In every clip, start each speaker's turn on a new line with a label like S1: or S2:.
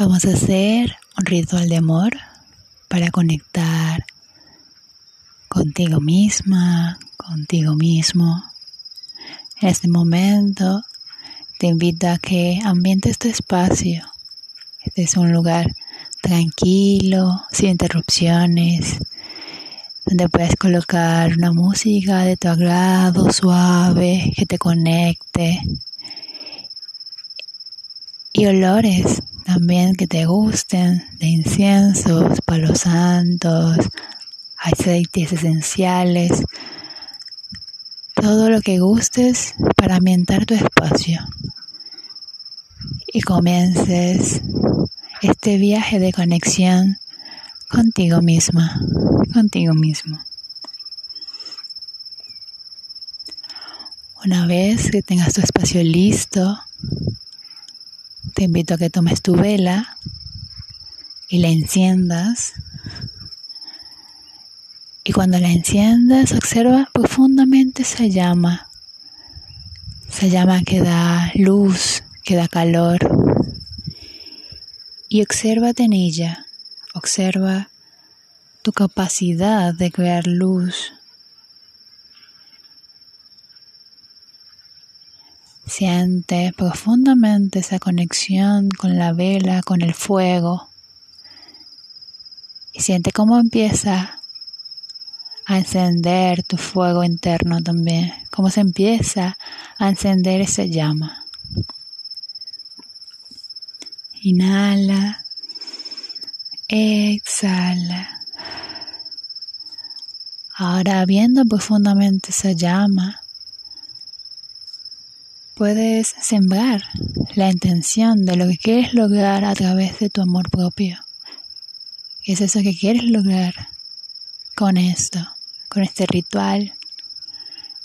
S1: Vamos a hacer un ritual de amor para conectar contigo misma, contigo mismo. En este momento te invito a que ambientes tu espacio. Este es un lugar tranquilo, sin interrupciones, donde puedes colocar una música de tu agrado, suave, que te conecte. Y olores también que te gusten, de inciensos, palos santos, aceites esenciales, todo lo que gustes para ambientar tu espacio. Y comiences este viaje de conexión contigo misma, contigo mismo. Una vez que tengas tu espacio listo, te invito a que tomes tu vela y la enciendas. Y cuando la enciendas, observa profundamente esa llama. Esa llama que da luz, que da calor. Y obsérvate en ella. Observa tu capacidad de crear luz. Siente profundamente esa conexión con la vela, con el fuego. Y siente cómo empieza a encender tu fuego interno también. Cómo se empieza a encender esa llama. Inhala. Exhala. Ahora viendo profundamente esa llama, puedes sembrar la intención de lo que quieres lograr a través de tu amor propio. ¿Qué es eso que quieres lograr con esto, con este ritual?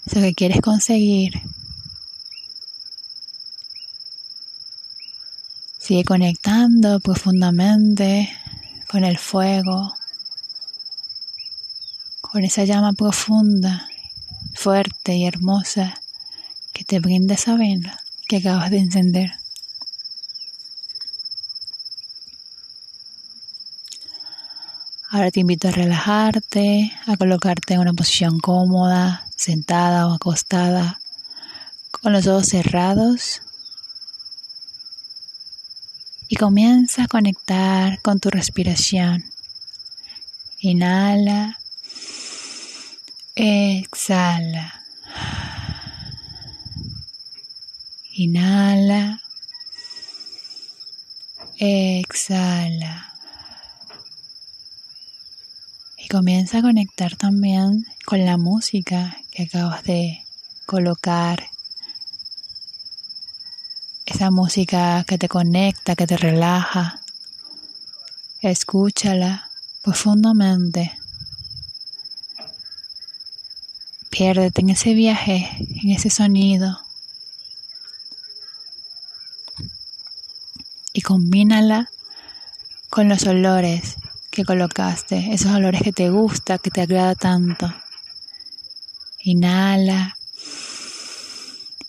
S1: Eso que quieres conseguir. Sigue conectando profundamente con el fuego, con esa llama profunda, fuerte y hermosa que te brinda esa vela que acabas de encender. Ahora te invito a relajarte, a colocarte en una posición cómoda, sentada o acostada, con los ojos cerrados. Y comienza a conectar con tu respiración. Inhala, exhala. Inhala. Exhala. Y comienza a conectar también con la música que acabas de colocar. Esa música que te conecta, que te relaja. Escúchala profundamente. Piérdete en ese viaje, en ese sonido. Combínala con los olores que colocaste, esos olores que te gusta, que te agrada tanto. Inhala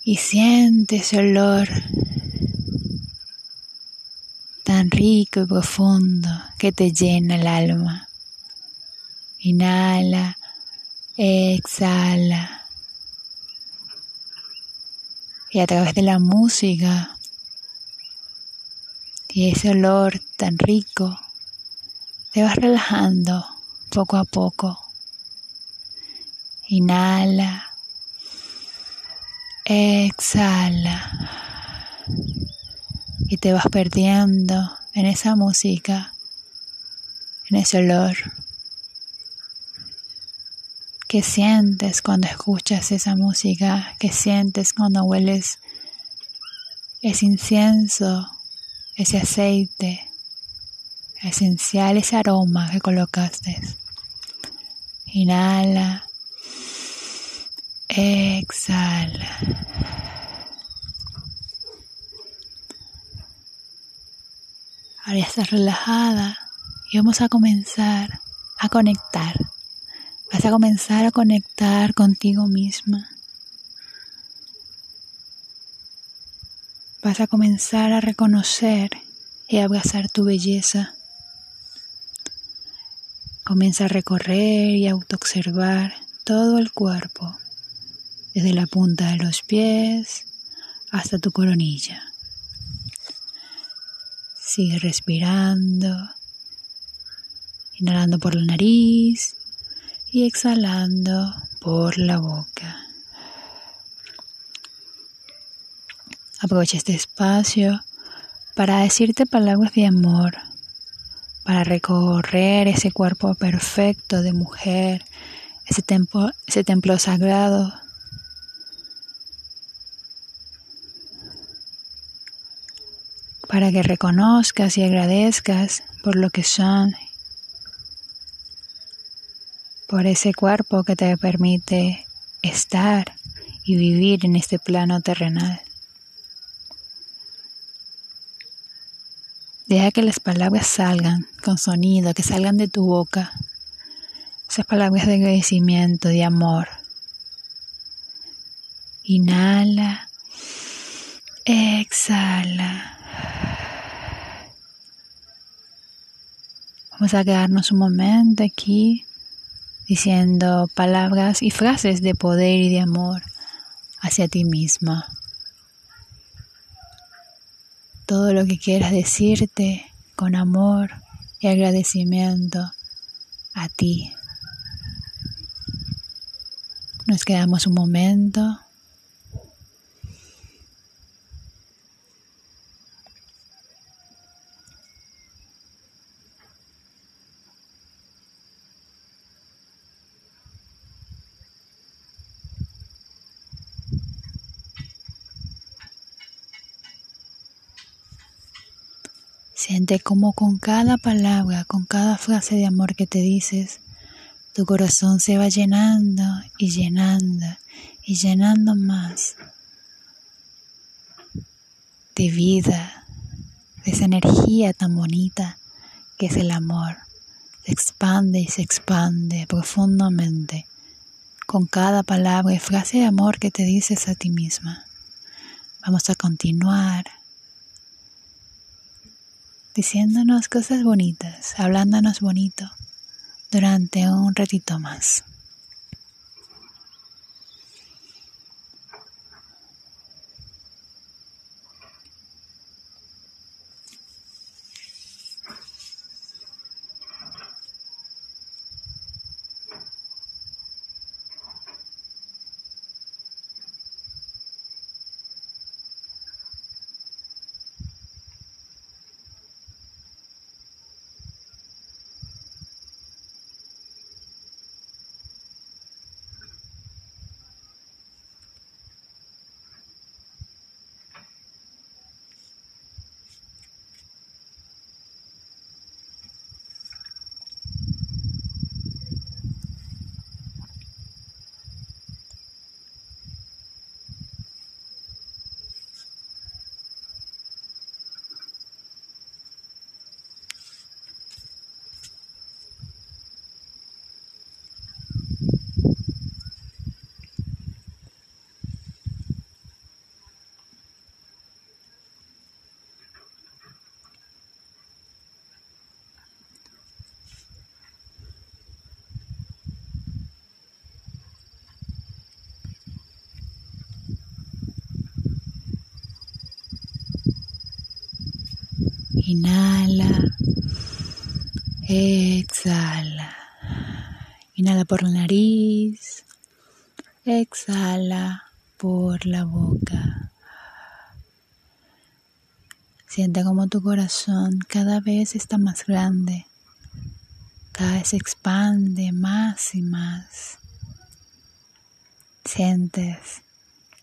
S1: y siente ese olor tan rico y profundo que te llena el alma. Inhala, exhala. Y a través de la música y ese olor tan rico te vas relajando poco a poco. Inhala, exhala y te vas perdiendo en esa música, en ese olor. ¿Qué sientes cuando escuchas esa música? ¿Qué sientes cuando hueles ese incienso ese aceite esencial, ese aroma que colocaste. Inhala, exhala. Ahora ya estás relajada y vamos a comenzar a conectar. Vas a comenzar a conectar contigo misma. Vas a comenzar a reconocer y abrazar tu belleza. Comienza a recorrer y autoobservar todo el cuerpo, desde la punta de los pies hasta tu coronilla. Sigue respirando, inhalando por la nariz y exhalando por la boca. Aprovecha este espacio para decirte palabras de amor, para recorrer ese cuerpo perfecto de mujer, ese ese templo sagrado. Para que reconozcas y agradezcas por lo que son, por ese cuerpo que te permite estar y vivir en este plano terrenal. Deja que las palabras salgan con sonido, que salgan de tu boca. Esas palabras de agradecimiento, de amor. Inhala. Exhala. Vamos a quedarnos un momento aquí diciendo palabras y frases de poder y de amor hacia ti misma todo lo que quieras decirte con amor y agradecimiento a ti. Nos quedamos un momento Siente como con cada palabra, con cada frase de amor que te dices, tu corazón se va llenando y llenando y llenando más de vida, de esa energía tan bonita que es el amor. Se expande y se expande profundamente con cada palabra y frase de amor que te dices a ti misma. Vamos a continuar diciéndonos cosas bonitas, hablándonos bonito durante un ratito más. Inhala. Exhala. Inhala por la nariz. Exhala por la boca. Siente como tu corazón cada vez está más grande. Cada vez se expande más y más. Sientes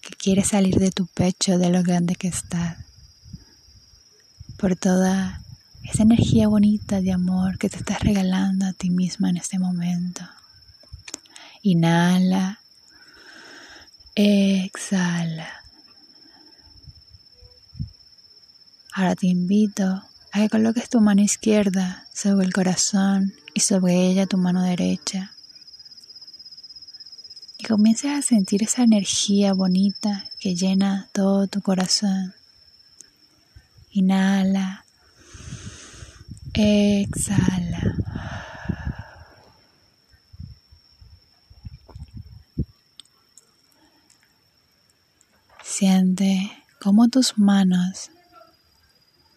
S1: que quieres salir de tu pecho de lo grande que estás por toda esa energía bonita de amor que te estás regalando a ti misma en este momento. Inhala, exhala. Ahora te invito a que coloques tu mano izquierda sobre el corazón y sobre ella tu mano derecha. Y comiences a sentir esa energía bonita que llena todo tu corazón. Inhala. Exhala. Siente cómo tus manos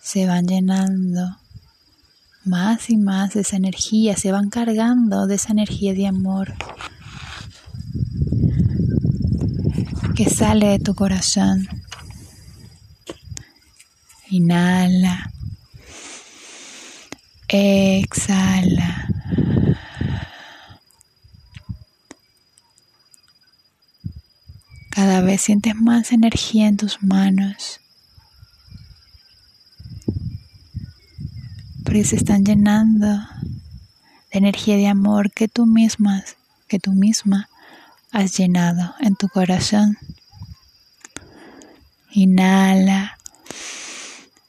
S1: se van llenando más y más de esa energía, se van cargando de esa energía de amor que sale de tu corazón. Inhala. Exhala. Cada vez sientes más energía en tus manos. Porque se están llenando de energía de amor que tú misma, que tú misma has llenado en tu corazón. Inhala.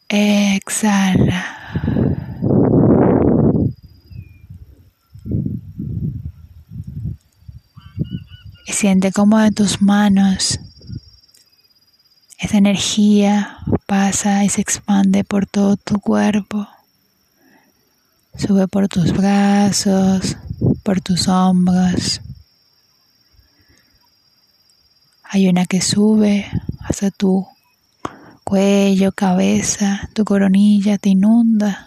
S1: Exhala. Y siente cómo de tus manos esa energía pasa y se expande por todo tu cuerpo. Sube por tus brazos, por tus hombros. Hay una que sube hasta tu cuello, cabeza, tu coronilla, te inunda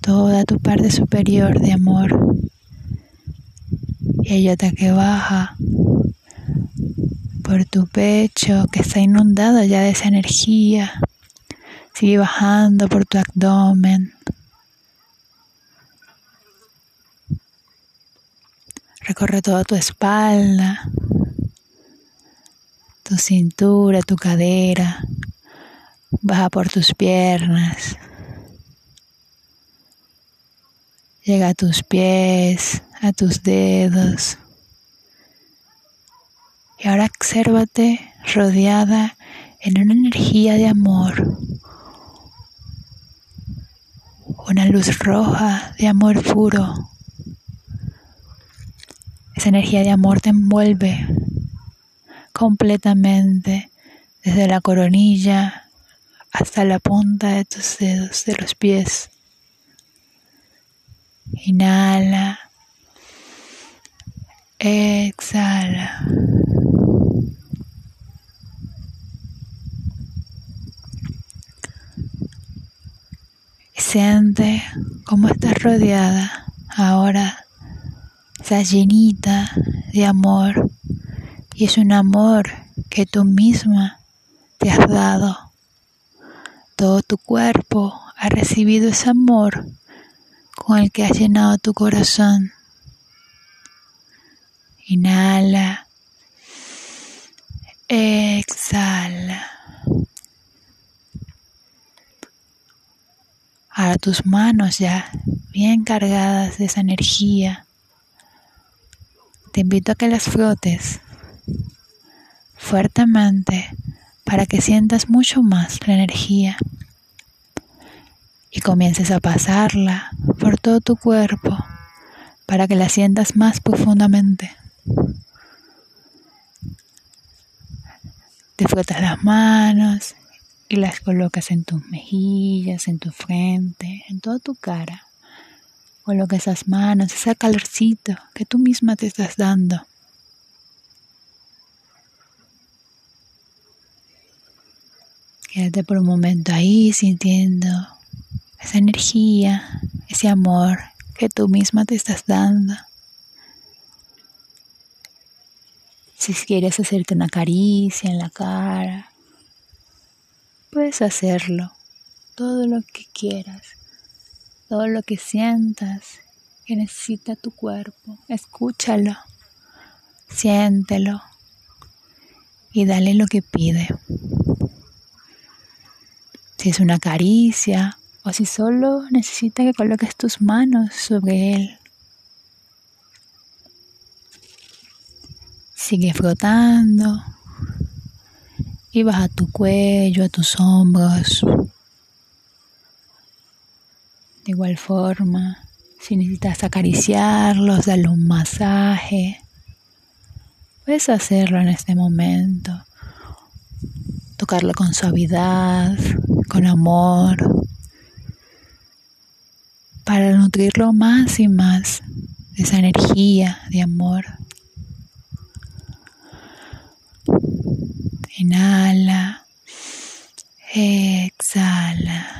S1: toda tu parte superior de amor. Y hay otra que baja por tu pecho, que está inundado ya de esa energía. Sigue bajando por tu abdomen. Recorre toda tu espalda, tu cintura, tu cadera, baja por tus piernas, llega a tus pies, a tus dedos. Y ahora obsérvate rodeada en una energía de amor, una luz roja de amor puro. Esa energía de amor te envuelve completamente desde la coronilla hasta la punta de tus dedos de los pies. Inhala. Exhala. Siente cómo estás rodeada ahora, estás llenita de amor y es un amor que tú misma te has dado. Todo tu cuerpo ha recibido ese amor con el que has llenado tu corazón. Inhala. Exhala. Ahora tus manos ya bien cargadas de esa energía. Te invito a que las frotes fuertemente para que sientas mucho más la energía y comiences a pasarla por todo tu cuerpo para que la sientas más profundamente. Te las manos y las colocas en tus mejillas, en tu frente, en toda tu cara. Coloca esas manos, ese calorcito que tú misma te estás dando. Quédate por un momento ahí sintiendo esa energía, ese amor que tú misma te estás dando. Si quieres hacerte una caricia en la cara, puedes hacerlo. Todo lo que quieras, todo lo que sientas que necesita tu cuerpo, escúchalo, siéntelo y dale lo que pide si es una caricia o si solo necesita que coloques tus manos sobre él. Sigue frotando y baja tu cuello, a tus hombros. De igual forma, si necesitas acariciarlos, darle un masaje, puedes hacerlo en este momento. Tocarlo con suavidad, con amor. para nutrirlo más y más de esa energía de amor. Inhala, exhala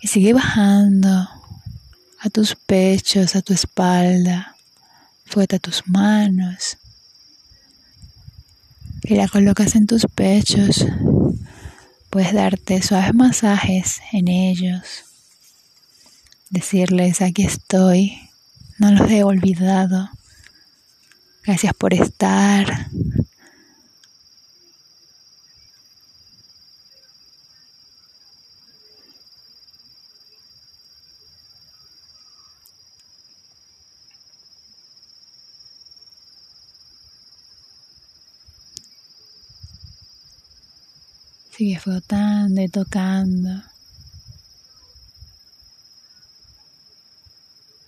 S1: y sigue bajando a tus pechos, a tu espalda, fuerte a tus manos y la colocas en tus pechos. Puedes darte suaves masajes en ellos. Decirles, aquí estoy, no los he olvidado. Gracias por estar. Sigue flotando y tocando.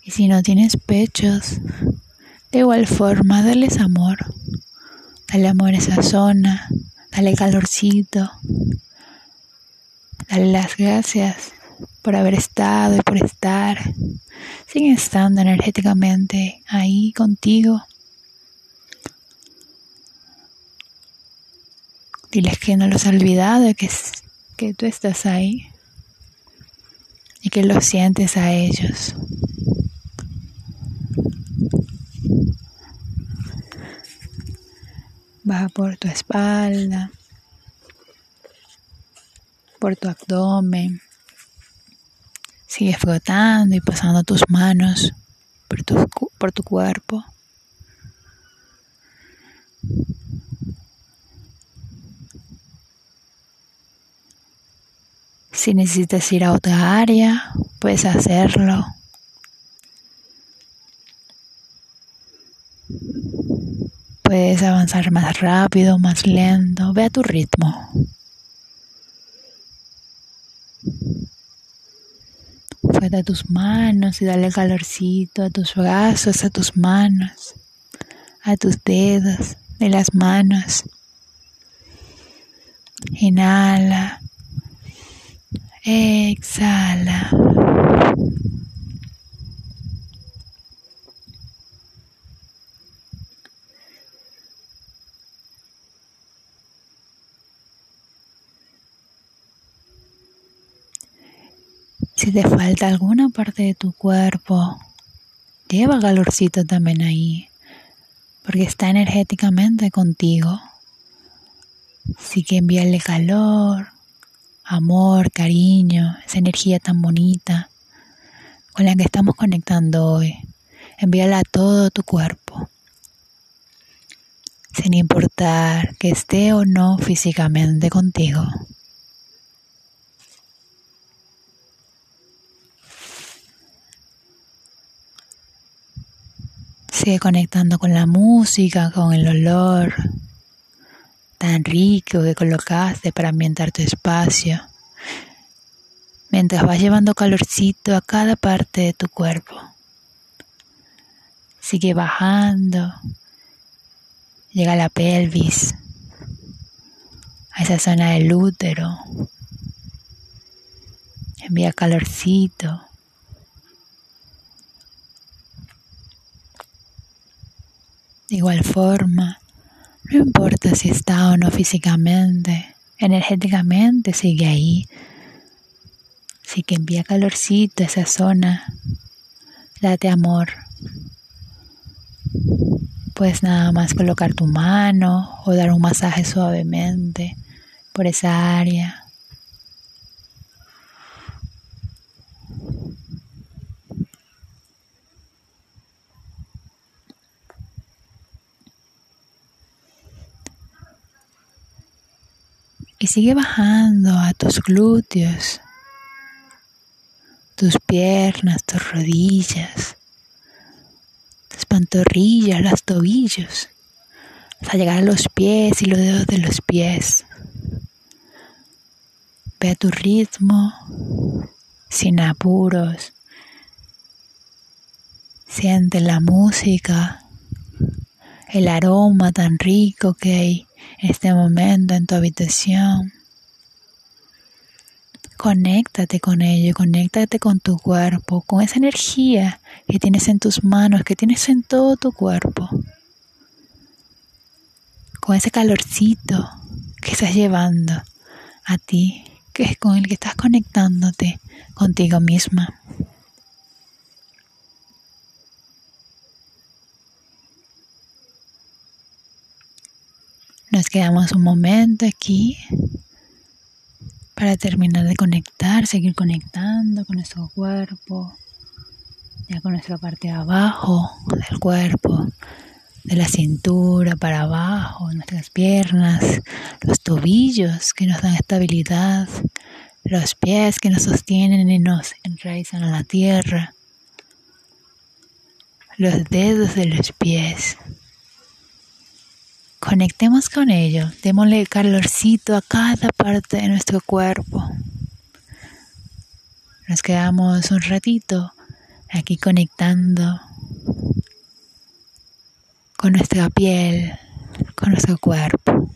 S1: Y si no tienes pechos, de igual forma, dales amor. Dale amor a esa zona, dale calorcito. Dale las gracias por haber estado y por estar. Sigue estando energéticamente ahí contigo. Diles que no los has olvidado, que, que tú estás ahí y que los sientes a ellos. Baja por tu espalda, por tu abdomen. Sigue flotando y pasando tus manos por tu, por tu cuerpo. Si necesitas ir a otra área, puedes hacerlo. Puedes avanzar más rápido, más lento, ve a tu ritmo. Fuera tus manos y dale calorcito a tus brazos, a tus manos, a tus dedos de las manos. Inhala. Exhala. Si te falta alguna parte de tu cuerpo, lleva calorcito también ahí, porque está energéticamente contigo. Así que envíale calor, amor, cariño, esa energía tan bonita con la que estamos conectando hoy. Envíala a todo tu cuerpo, sin importar que esté o no físicamente contigo. Sigue conectando con la música, con el olor, tan rico que colocaste para ambientar tu espacio, mientras vas llevando calorcito a cada parte de tu cuerpo. Sigue bajando, llega a la pelvis, a esa zona del útero, envía calorcito. De igual forma, no importa si está o no físicamente, energéticamente sigue ahí. Así que envía calorcito a esa zona. Date amor. Puedes nada más colocar tu mano o dar un masaje suavemente por esa área. Y sigue bajando a tus glúteos, tus piernas, tus rodillas, tus pantorrillas, los tobillos, hasta llegar a los pies y los dedos de los pies. Ve a tu ritmo, sin apuros. Siente la música, el aroma tan rico que hay en este momento en tu habitación. conéctate con ello, conéctate con tu cuerpo, con esa energía que tienes en tus manos, que tienes en todo tu cuerpo, con ese calorcito que estás llevando a ti, que es con el que estás conectándote contigo misma. Nos quedamos un momento aquí para terminar de conectar, seguir conectando con nuestro cuerpo, ya con nuestra parte de abajo del cuerpo, de la cintura para abajo, nuestras piernas, los tobillos que nos dan estabilidad, los pies que nos sostienen y nos enraizan a la tierra, los dedos de los pies Conectemos con ello, démosle calorcito a cada parte de nuestro cuerpo. Nos quedamos un ratito aquí conectando con nuestra piel, con nuestro cuerpo.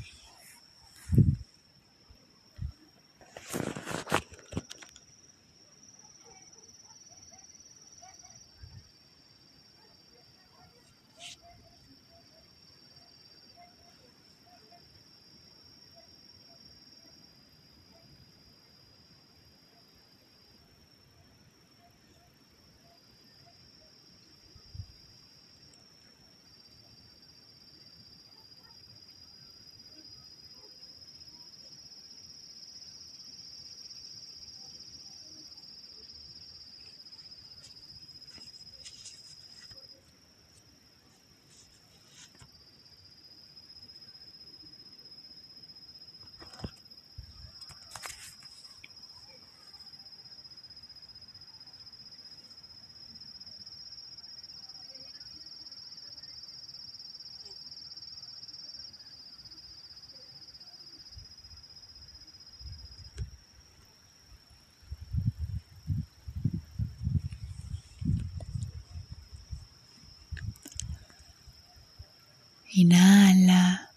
S1: Inhala.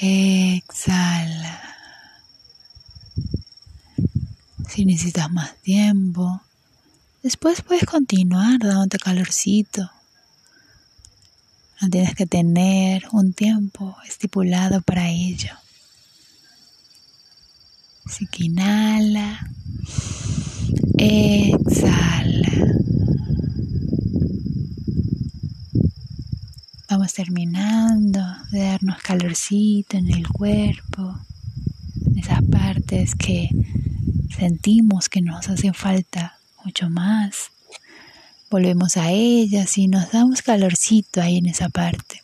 S1: Exhala. Si necesitas más tiempo, después puedes continuar dándote calorcito. No tienes que tener un tiempo estipulado para ello. Así que inhala, exhala. Vamos terminando de darnos calorcito en el cuerpo, en esas partes que sentimos que nos hacen falta mucho más. Volvemos a ellas y nos damos calorcito ahí en esa parte.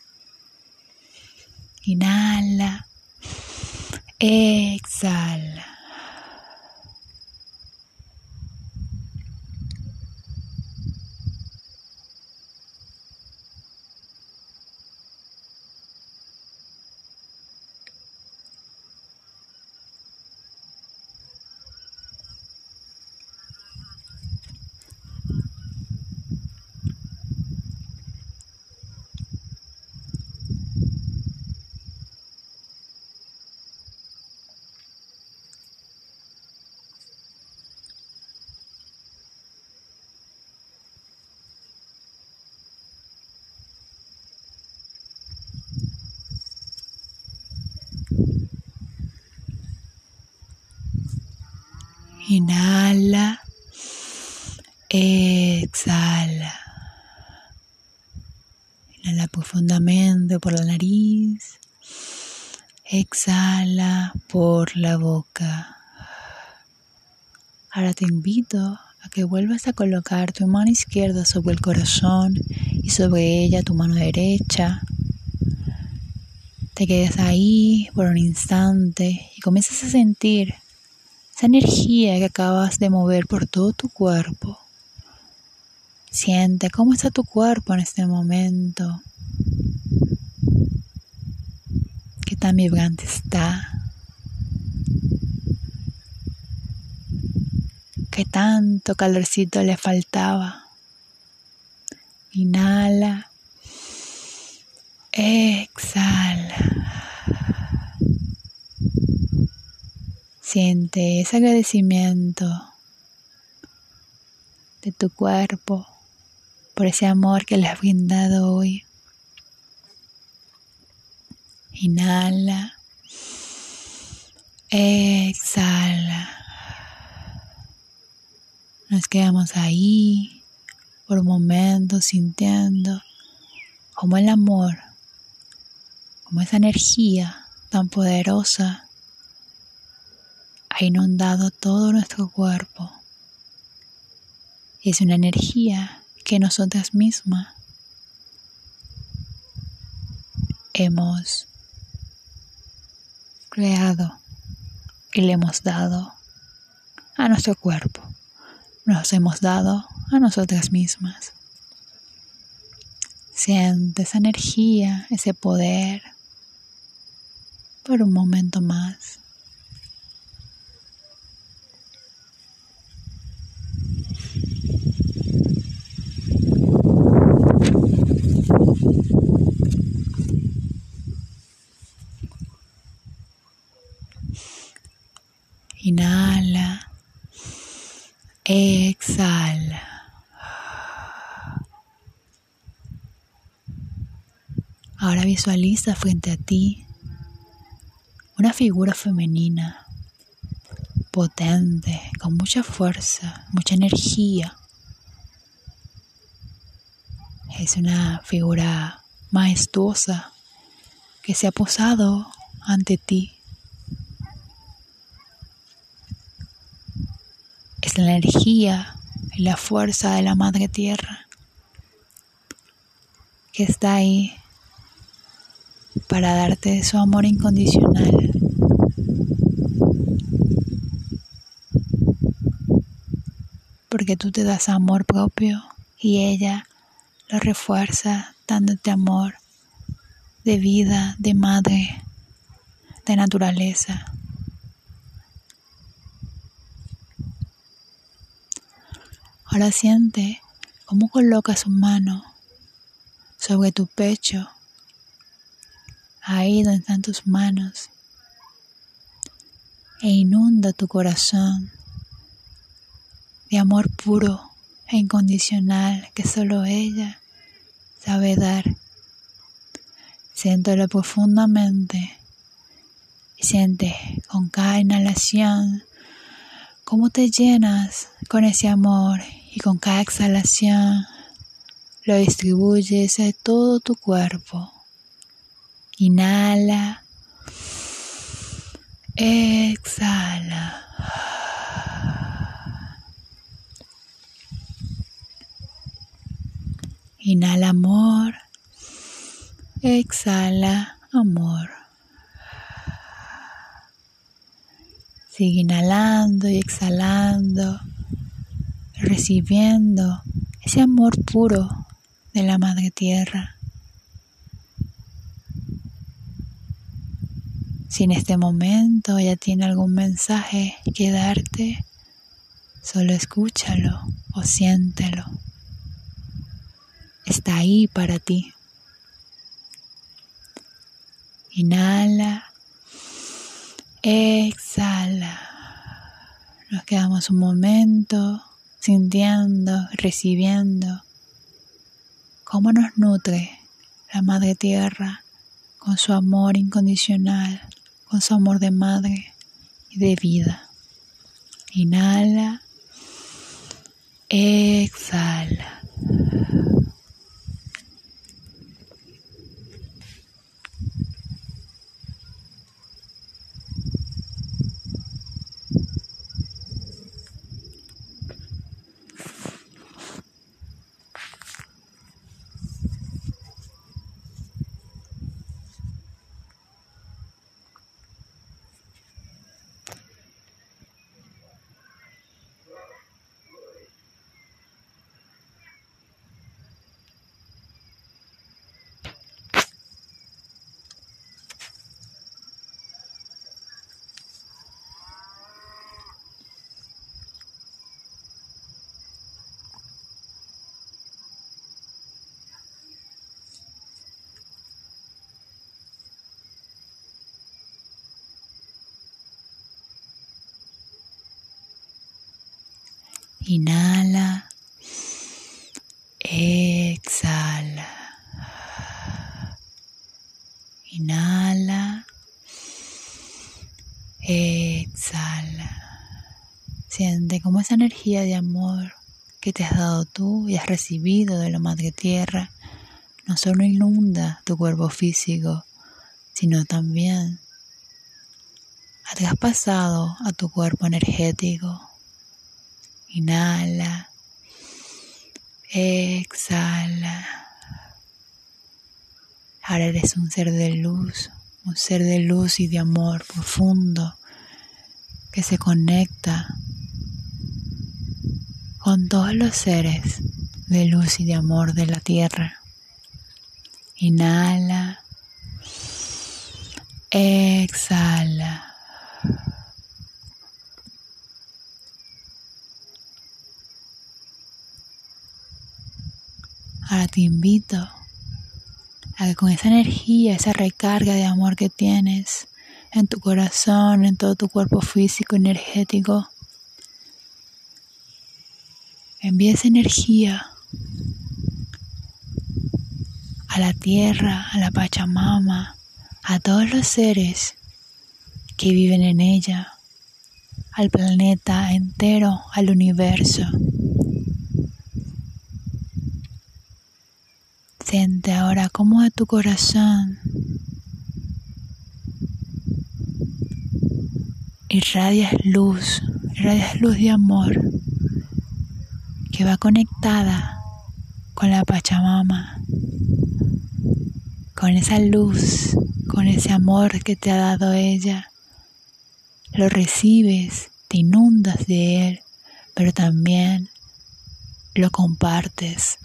S1: Inhala, exhala. Inhala. Exhala. Inhala profundamente por la nariz. Exhala por la boca. Ahora te invito a que vuelvas a colocar tu mano izquierda sobre el corazón y sobre ella tu mano derecha. Te quedes ahí por un instante y comienzas a sentir esa energía que acabas de mover por todo tu cuerpo. Siente cómo está tu cuerpo en este momento. Qué tan vibrante está. Qué tanto calorcito le faltaba. Inhala. Exhala. Siente ese agradecimiento de tu cuerpo por ese amor que le has brindado hoy. Inhala. Exhala. Nos quedamos ahí por un momento sintiendo como el amor, como esa energía tan poderosa ha inundado todo nuestro cuerpo. Es una energía que nosotras mismas hemos creado y le hemos dado a nuestro cuerpo. Nos hemos dado a nosotras mismas. Siente esa energía, ese poder por un momento más. Inhala. Exhala. Ahora visualiza frente a ti una figura femenina, potente, con mucha fuerza, mucha energía. Es una figura majestuosa que se ha posado ante ti. La energía y la fuerza de la Madre Tierra que está ahí para darte su amor incondicional. Porque tú te das amor propio y ella lo refuerza dándote amor de vida, de madre, de naturaleza. Ahora siente cómo coloca su mano sobre tu pecho, ahí donde están tus manos, e inunda tu corazón de amor puro e incondicional que solo ella sabe dar. Siéntelo profundamente y siente con cada inhalación cómo te llenas con ese amor y con cada exhalación lo distribuyes a todo tu cuerpo. Inhala. Exhala. Inhala amor. Exhala amor. Sigue inhalando y exhalando recibiendo ese amor puro de la Madre Tierra. Si en este momento ella tiene algún mensaje que darte, solo escúchalo o siéntelo. Está ahí para ti. Inhala, exhala. Nos quedamos un momento sintiendo, recibiendo cómo nos nutre la Madre Tierra con su amor incondicional, con su amor de madre y de vida. Inhala, exhala. Inhala. Exhala. Inhala. Exhala. Siente como esa energía de amor que te has dado tú y has recibido de la Madre Tierra no solo inunda tu cuerpo físico, sino también has traspasado a tu cuerpo energético. Inhala. Exhala. Ahora eres un ser de luz, un ser de luz y de amor profundo que se conecta con todos los seres de luz y de amor de la tierra. Inhala. Exhala. Ahora te invito a que con esa energía, esa recarga de amor que tienes en tu corazón, en todo tu cuerpo físico, energético, envíes energía a la tierra, a la Pachamama, a todos los seres que viven en ella, al planeta entero, al universo. Siente ahora cómo de tu corazón irradias luz, irradias luz de amor que va conectada con la Pachamama, con esa luz, con ese amor que te ha dado ella. Lo recibes, te inundas de él, pero también lo compartes.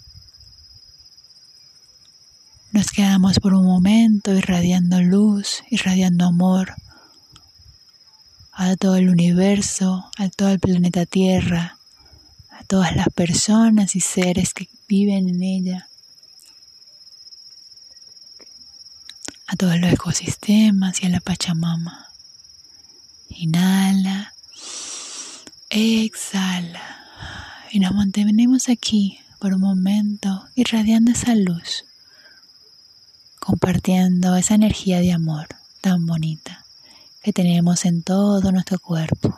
S1: Nos quedamos por un momento irradiando luz, irradiando amor a todo el universo, a todo el planeta Tierra, a todas las personas y seres que viven en ella, a todos los ecosistemas y a la Pachamama. Inhala, exhala y nos mantenemos aquí por un momento irradiando esa luz compartiendo esa energía de amor tan bonita que tenemos en todo nuestro cuerpo.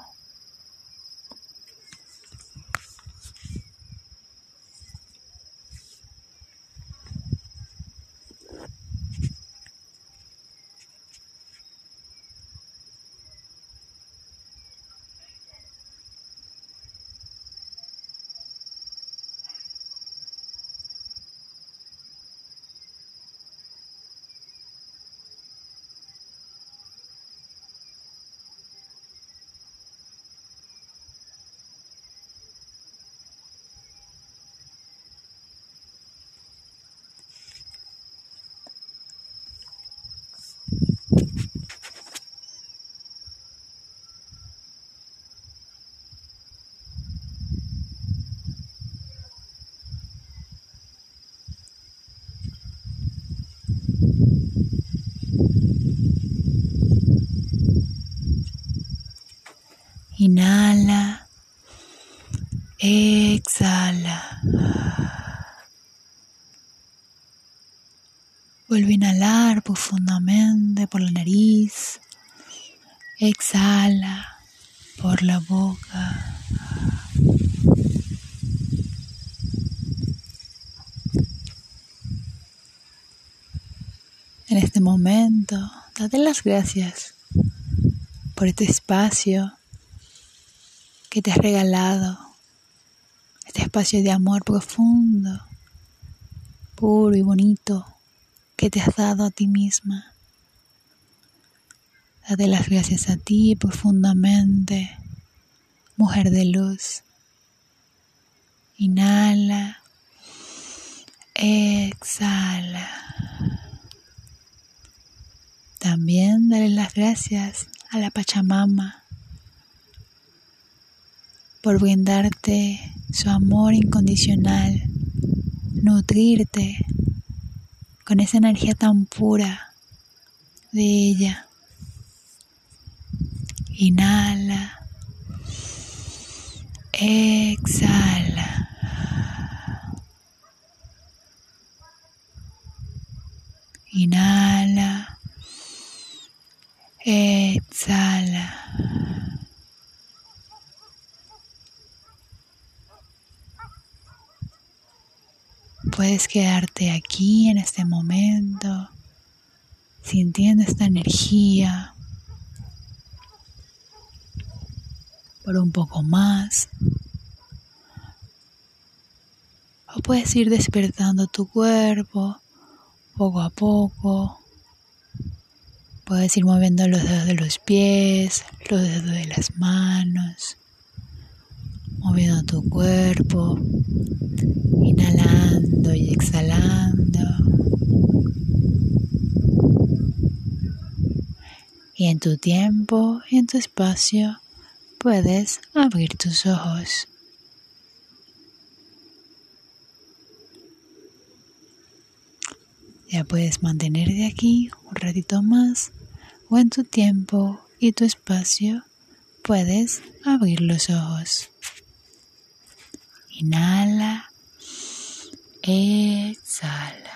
S1: Inhala. Exhala. Vuelve a inhalar profundamente por la nariz. Exhala por la boca. En este momento, date las gracias por este espacio que te has regalado, este espacio de amor profundo, puro y bonito que te has dado a ti misma. Date las gracias a ti profundamente, mujer de luz. Inhala, exhala. También dale las gracias a la Pachamama por brindarte su amor incondicional, nutrirte con esa energía tan pura de ella. Inhala, Exhala. Inhala. Exhala. Puedes quedarte aquí en este momento, sintiendo esta energía por un poco más. O puedes ir despertando tu cuerpo poco a poco. Puedes ir moviendo los dedos de los pies, los dedos de las manos, moviendo tu cuerpo, inhalando y exhalando. Y en tu tiempo y en tu espacio puedes abrir tus ojos. Ya puedes mantenerte aquí un ratito más o en tu tiempo y tu espacio puedes abrir los ojos. Inhala, exhala.